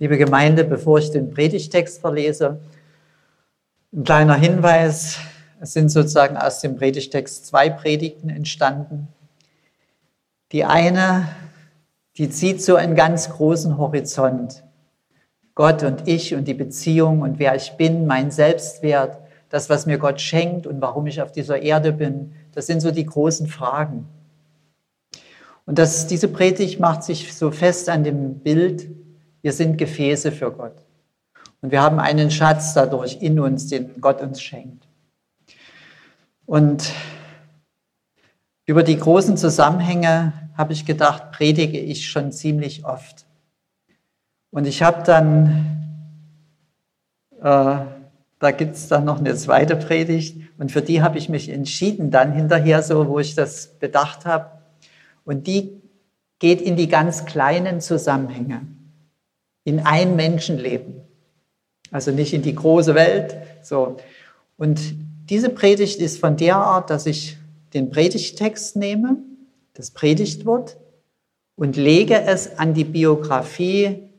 Liebe Gemeinde, bevor ich den Predigtext verlese, ein kleiner Hinweis. Es sind sozusagen aus dem Predigtext zwei Predigten entstanden. Die eine, die zieht so einen ganz großen Horizont. Gott und ich und die Beziehung und wer ich bin, mein Selbstwert, das, was mir Gott schenkt und warum ich auf dieser Erde bin, das sind so die großen Fragen. Und das, diese Predigt macht sich so fest an dem Bild, wir sind Gefäße für Gott. Und wir haben einen Schatz dadurch in uns, den Gott uns schenkt. Und über die großen Zusammenhänge habe ich gedacht, predige ich schon ziemlich oft. Und ich habe dann, äh, da gibt es dann noch eine zweite Predigt und für die habe ich mich entschieden, dann hinterher so, wo ich das bedacht habe. Und die geht in die ganz kleinen Zusammenhänge, in ein Menschenleben. Also nicht in die große Welt. So. Und diese Predigt ist von der Art, dass ich den Predigtext nehme, das Predigtwort, und lege es an die Biografie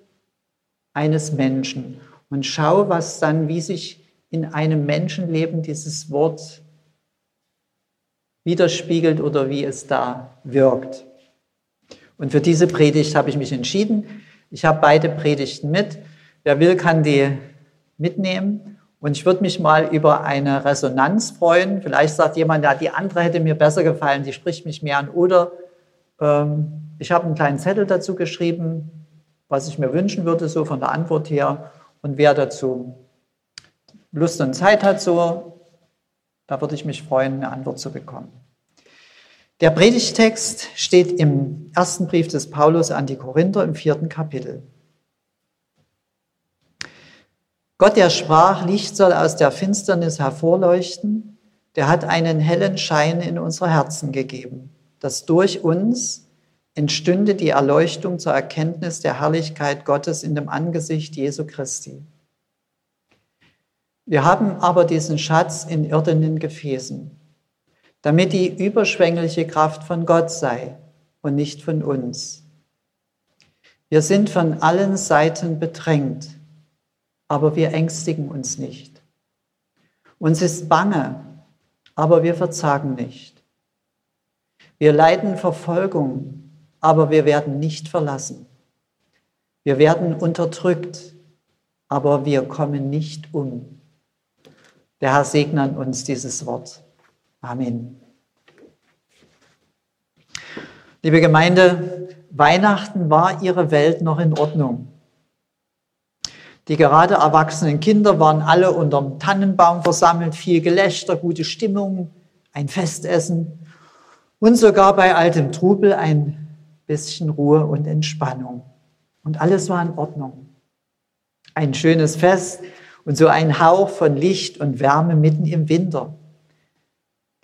eines Menschen und schaue, was dann, wie sich in einem Menschenleben dieses Wort widerspiegelt oder wie es da wirkt. Und für diese Predigt habe ich mich entschieden. Ich habe beide Predigten mit. Wer will, kann die mitnehmen. Und ich würde mich mal über eine Resonanz freuen. Vielleicht sagt jemand, ja, die andere hätte mir besser gefallen, die spricht mich mehr an. Oder ähm, ich habe einen kleinen Zettel dazu geschrieben, was ich mir wünschen würde, so von der Antwort her. Und wer dazu Lust und Zeit hat, so, da würde ich mich freuen, eine Antwort zu bekommen. Der Predigtext steht im ersten Brief des Paulus an die Korinther im vierten Kapitel. Gott, der sprach, Licht soll aus der Finsternis hervorleuchten, der hat einen hellen Schein in unsere Herzen gegeben, dass durch uns entstünde die Erleuchtung zur Erkenntnis der Herrlichkeit Gottes in dem Angesicht Jesu Christi. Wir haben aber diesen Schatz in irdenen Gefäßen, damit die überschwängliche Kraft von Gott sei und nicht von uns. Wir sind von allen Seiten bedrängt, aber wir ängstigen uns nicht. Uns ist bange, aber wir verzagen nicht. Wir leiden Verfolgung, aber wir werden nicht verlassen. Wir werden unterdrückt, aber wir kommen nicht um. Der Herr segne an uns dieses Wort. Amen. Liebe Gemeinde, Weihnachten war ihre Welt noch in Ordnung. Die gerade erwachsenen Kinder waren alle unterm Tannenbaum versammelt, viel Gelächter, gute Stimmung, ein Festessen und sogar bei altem Trubel ein bisschen Ruhe und Entspannung. Und alles war in Ordnung. Ein schönes Fest und so ein Hauch von Licht und Wärme mitten im Winter,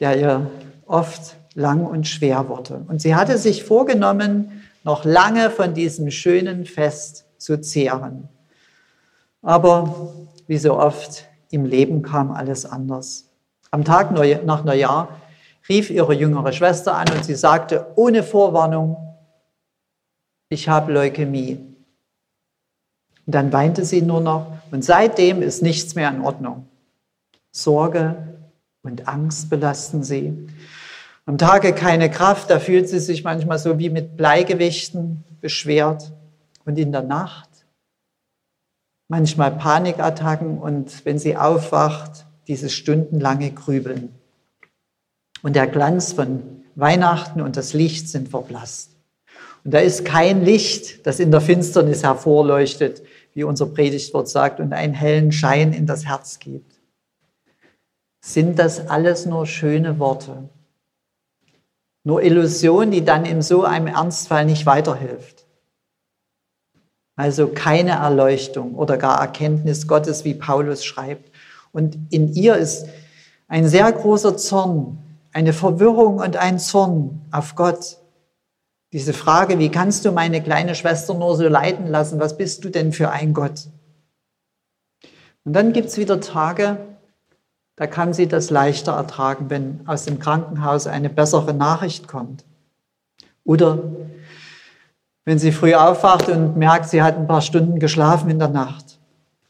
der ihr oft lang und schwer wurde. Und sie hatte sich vorgenommen, noch lange von diesem schönen Fest zu zehren. Aber wie so oft im Leben kam alles anders. Am Tag nach Neujahr rief ihre jüngere Schwester an und sie sagte ohne Vorwarnung, ich habe Leukämie. Und dann weinte sie nur noch und seitdem ist nichts mehr in Ordnung. Sorge und Angst belasten sie. Am Tage keine Kraft, da fühlt sie sich manchmal so wie mit Bleigewichten beschwert. Und in der Nacht manchmal Panikattacken und wenn sie aufwacht, dieses stundenlange Grübeln. Und der Glanz von Weihnachten und das Licht sind verblasst. Und da ist kein Licht, das in der Finsternis hervorleuchtet, wie unser Predigtwort sagt, und einen hellen Schein in das Herz gibt. Sind das alles nur schöne Worte? Nur Illusion, die dann in so einem Ernstfall nicht weiterhilft. Also keine Erleuchtung oder gar Erkenntnis Gottes, wie Paulus schreibt. Und in ihr ist ein sehr großer Zorn, eine Verwirrung und ein Zorn auf Gott diese Frage, wie kannst du meine kleine Schwester nur so leiden lassen? Was bist du denn für ein Gott? Und dann gibt es wieder Tage, da kann sie das leichter ertragen, wenn aus dem Krankenhaus eine bessere Nachricht kommt. Oder wenn sie früh aufwacht und merkt, sie hat ein paar Stunden geschlafen in der Nacht.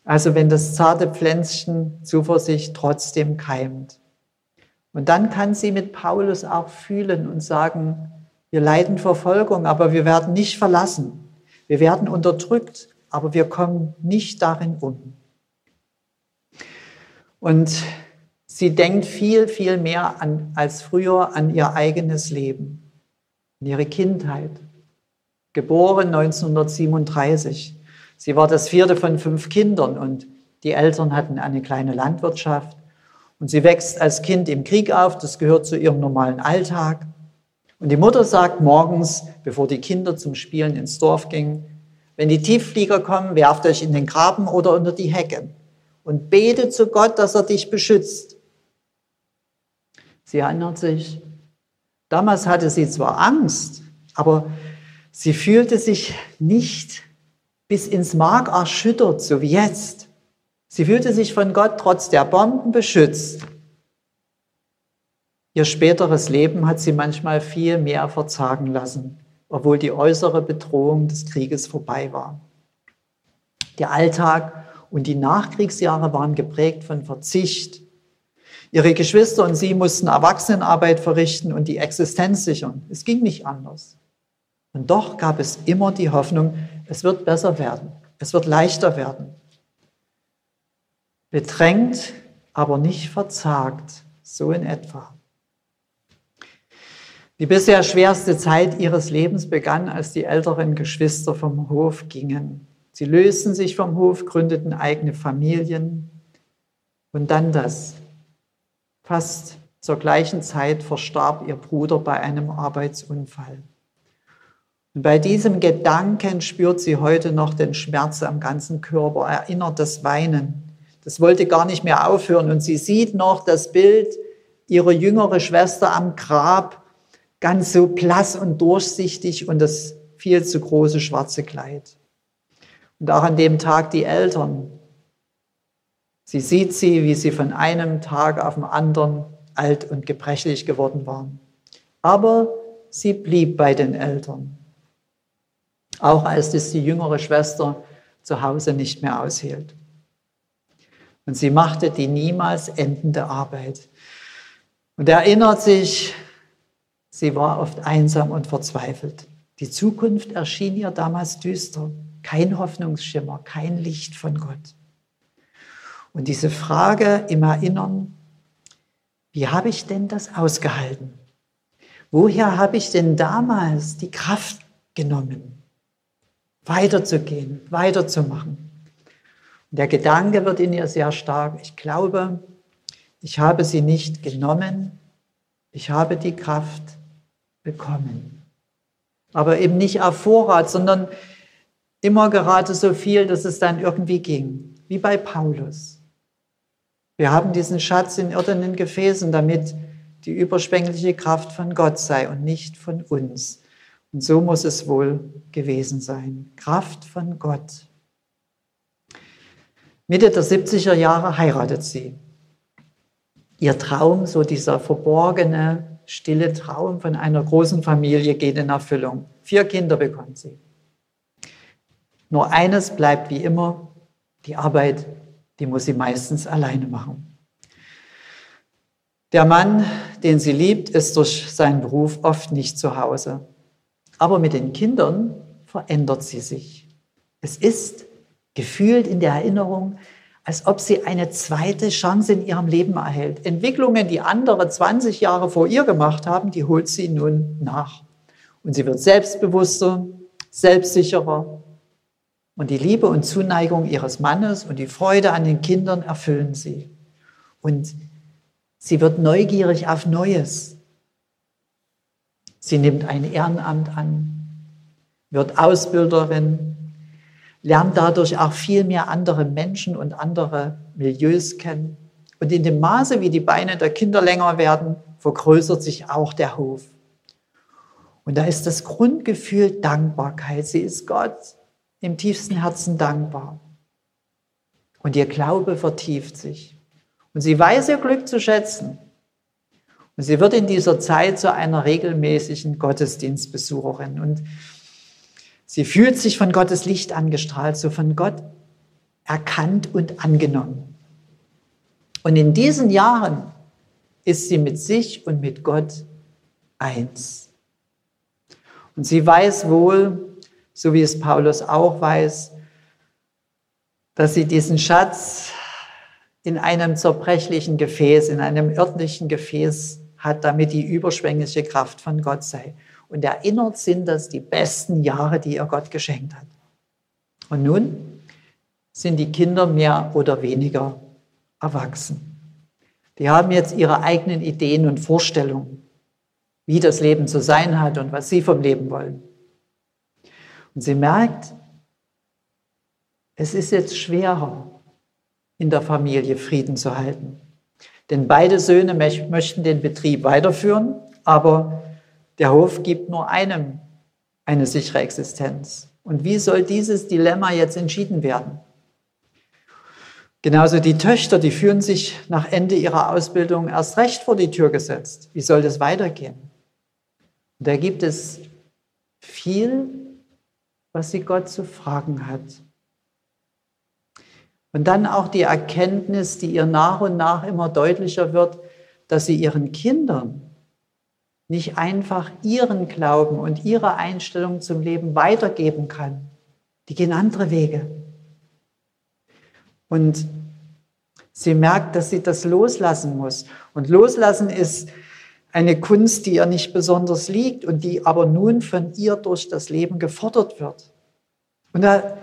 Also wenn das zarte Pflänzchen Zuversicht trotzdem keimt. Und dann kann sie mit Paulus auch fühlen und sagen, wir leiden Verfolgung, aber wir werden nicht verlassen. Wir werden unterdrückt, aber wir kommen nicht darin um. Und sie denkt viel, viel mehr an, als früher an ihr eigenes Leben, an ihre Kindheit. Geboren 1937. Sie war das vierte von fünf Kindern und die Eltern hatten eine kleine Landwirtschaft. Und sie wächst als Kind im Krieg auf, das gehört zu ihrem normalen Alltag. Und die Mutter sagt morgens, bevor die Kinder zum Spielen ins Dorf gingen, wenn die Tiefflieger kommen, werft euch in den Graben oder unter die Hecke und bete zu Gott, dass er dich beschützt. Sie erinnert sich, damals hatte sie zwar Angst, aber sie fühlte sich nicht bis ins Mark erschüttert, so wie jetzt. Sie fühlte sich von Gott trotz der Bomben beschützt. Ihr späteres Leben hat sie manchmal viel mehr verzagen lassen, obwohl die äußere Bedrohung des Krieges vorbei war. Der Alltag und die Nachkriegsjahre waren geprägt von Verzicht. Ihre Geschwister und sie mussten Erwachsenenarbeit verrichten und die Existenz sichern. Es ging nicht anders. Und doch gab es immer die Hoffnung, es wird besser werden, es wird leichter werden. Bedrängt, aber nicht verzagt, so in etwa. Die bisher schwerste Zeit ihres Lebens begann, als die älteren Geschwister vom Hof gingen. Sie lösten sich vom Hof, gründeten eigene Familien. Und dann das. Fast zur gleichen Zeit verstarb ihr Bruder bei einem Arbeitsunfall. Und bei diesem Gedanken spürt sie heute noch den Schmerz am ganzen Körper, erinnert das Weinen. Das wollte gar nicht mehr aufhören. Und sie sieht noch das Bild ihrer jüngeren Schwester am Grab, ganz so blass und durchsichtig und das viel zu große schwarze Kleid. Und auch an dem Tag die Eltern. Sie sieht sie, wie sie von einem Tag auf den anderen alt und gebrechlich geworden waren. Aber sie blieb bei den Eltern. Auch als das die jüngere Schwester zu Hause nicht mehr aushielt. Und sie machte die niemals endende Arbeit. Und erinnert sich, sie war oft einsam und verzweifelt. Die Zukunft erschien ihr damals düster kein Hoffnungsschimmer, kein Licht von Gott. Und diese Frage im Erinnern, wie habe ich denn das ausgehalten? Woher habe ich denn damals die Kraft genommen, weiterzugehen, weiterzumachen? Und der Gedanke wird in ihr sehr stark. Ich glaube, ich habe sie nicht genommen, ich habe die Kraft bekommen. Aber eben nicht auf Vorrat, sondern immer gerade so viel, dass es dann irgendwie ging, wie bei Paulus. Wir haben diesen Schatz in irdenen Gefäßen, damit die überschwängliche Kraft von Gott sei und nicht von uns. Und so muss es wohl gewesen sein. Kraft von Gott. Mitte der 70er Jahre heiratet sie. Ihr Traum, so dieser verborgene, stille Traum von einer großen Familie geht in Erfüllung. Vier Kinder bekommt sie. Nur eines bleibt wie immer, die Arbeit, die muss sie meistens alleine machen. Der Mann, den sie liebt, ist durch seinen Beruf oft nicht zu Hause. Aber mit den Kindern verändert sie sich. Es ist gefühlt in der Erinnerung, als ob sie eine zweite Chance in ihrem Leben erhält. Entwicklungen, die andere 20 Jahre vor ihr gemacht haben, die holt sie nun nach. Und sie wird selbstbewusster, selbstsicherer, und die Liebe und Zuneigung ihres Mannes und die Freude an den Kindern erfüllen sie. Und sie wird neugierig auf Neues. Sie nimmt ein Ehrenamt an, wird Ausbilderin, lernt dadurch auch viel mehr andere Menschen und andere Milieus kennen. Und in dem Maße, wie die Beine der Kinder länger werden, vergrößert sich auch der Hof. Und da ist das Grundgefühl Dankbarkeit. Sie ist Gott im tiefsten Herzen dankbar. Und ihr Glaube vertieft sich. Und sie weiß ihr Glück zu schätzen. Und sie wird in dieser Zeit zu einer regelmäßigen Gottesdienstbesucherin. Und Sie fühlt sich von Gottes Licht angestrahlt, so von Gott erkannt und angenommen. Und in diesen Jahren ist sie mit sich und mit Gott eins. Und sie weiß wohl, so wie es Paulus auch weiß, dass sie diesen Schatz in einem zerbrechlichen Gefäß, in einem örtlichen Gefäß hat, damit die überschwängliche Kraft von Gott sei. Und erinnert sind das die besten Jahre, die ihr Gott geschenkt hat. Und nun sind die Kinder mehr oder weniger erwachsen. Die haben jetzt ihre eigenen Ideen und Vorstellungen, wie das Leben zu sein hat und was sie vom Leben wollen. Und sie merkt, es ist jetzt schwerer, in der Familie Frieden zu halten. Denn beide Söhne möchten den Betrieb weiterführen, aber der Hof gibt nur einem eine sichere Existenz. Und wie soll dieses Dilemma jetzt entschieden werden? Genauso die Töchter, die fühlen sich nach Ende ihrer Ausbildung erst recht vor die Tür gesetzt. Wie soll das weitergehen? Und da gibt es viel, was sie Gott zu fragen hat. Und dann auch die Erkenntnis, die ihr nach und nach immer deutlicher wird, dass sie ihren Kindern nicht einfach ihren Glauben und ihre Einstellung zum Leben weitergeben kann. Die gehen andere Wege. Und sie merkt, dass sie das loslassen muss. Und loslassen ist eine Kunst, die ihr nicht besonders liegt und die aber nun von ihr durch das Leben gefordert wird. Und da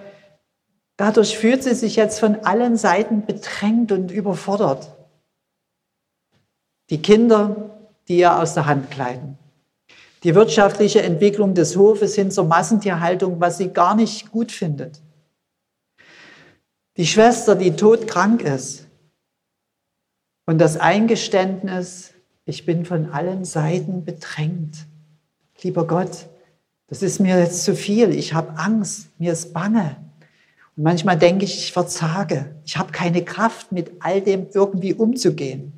Dadurch fühlt sie sich jetzt von allen Seiten bedrängt und überfordert. Die Kinder, die ihr aus der Hand gleiten. Die wirtschaftliche Entwicklung des Hofes hin zur Massentierhaltung, was sie gar nicht gut findet. Die Schwester, die todkrank ist. Und das Eingeständnis, ich bin von allen Seiten bedrängt. Lieber Gott, das ist mir jetzt zu viel. Ich habe Angst, mir ist bange. Und manchmal denke ich, ich verzage. Ich habe keine Kraft, mit all dem irgendwie umzugehen.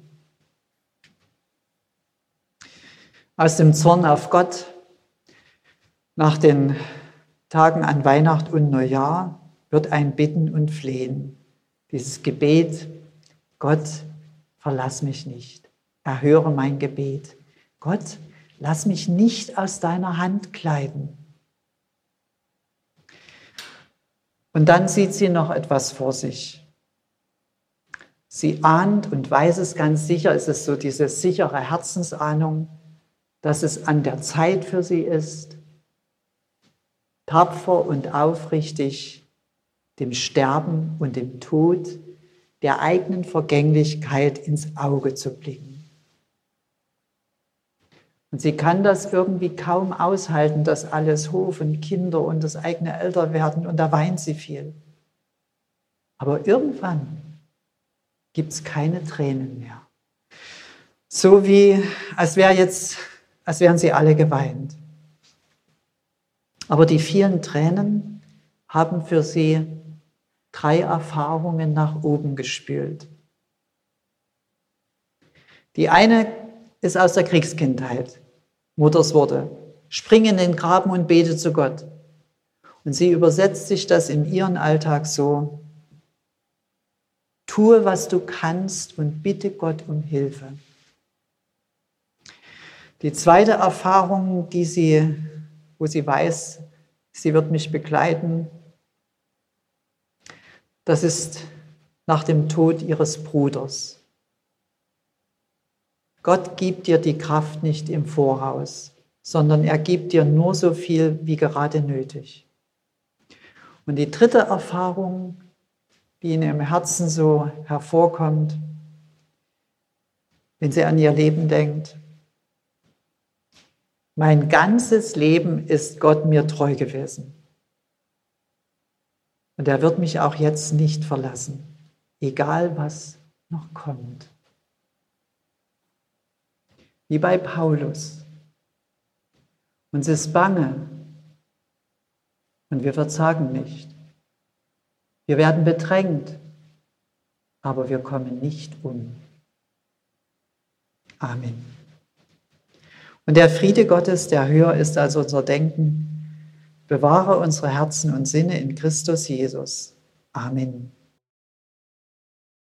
Aus dem Zorn auf Gott nach den Tagen an Weihnacht und Neujahr wird ein Bitten und Flehen. Dieses Gebet, Gott, verlass mich nicht. Erhöre mein Gebet. Gott, lass mich nicht aus deiner Hand gleiten. Und dann sieht sie noch etwas vor sich. Sie ahnt und weiß es ganz sicher, es ist so diese sichere Herzensahnung, dass es an der Zeit für sie ist, tapfer und aufrichtig dem Sterben und dem Tod der eigenen Vergänglichkeit ins Auge zu blicken. Und sie kann das irgendwie kaum aushalten, dass alles Hof und Kinder und das eigene Älterwerden und da weint sie viel. Aber irgendwann gibt es keine Tränen mehr. So wie, als, wär jetzt, als wären sie alle geweint. Aber die vielen Tränen haben für sie drei Erfahrungen nach oben gespült. Die eine ist aus der Kriegskindheit. Mutters Worte. Spring in den Graben und bete zu Gott. Und sie übersetzt sich das in ihren Alltag so. Tue, was du kannst und bitte Gott um Hilfe. Die zweite Erfahrung, die sie, wo sie weiß, sie wird mich begleiten, das ist nach dem Tod ihres Bruders. Gott gibt dir die Kraft nicht im Voraus, sondern er gibt dir nur so viel, wie gerade nötig. Und die dritte Erfahrung, die in ihrem Herzen so hervorkommt, wenn sie an ihr Leben denkt, mein ganzes Leben ist Gott mir treu gewesen. Und er wird mich auch jetzt nicht verlassen, egal was noch kommt wie bei Paulus. Uns ist bange und wir verzagen nicht. Wir werden bedrängt, aber wir kommen nicht um. Amen. Und der Friede Gottes, der höher ist als unser Denken, Bewahre unsere Herzen und Sinne in Christus Jesus. Amen.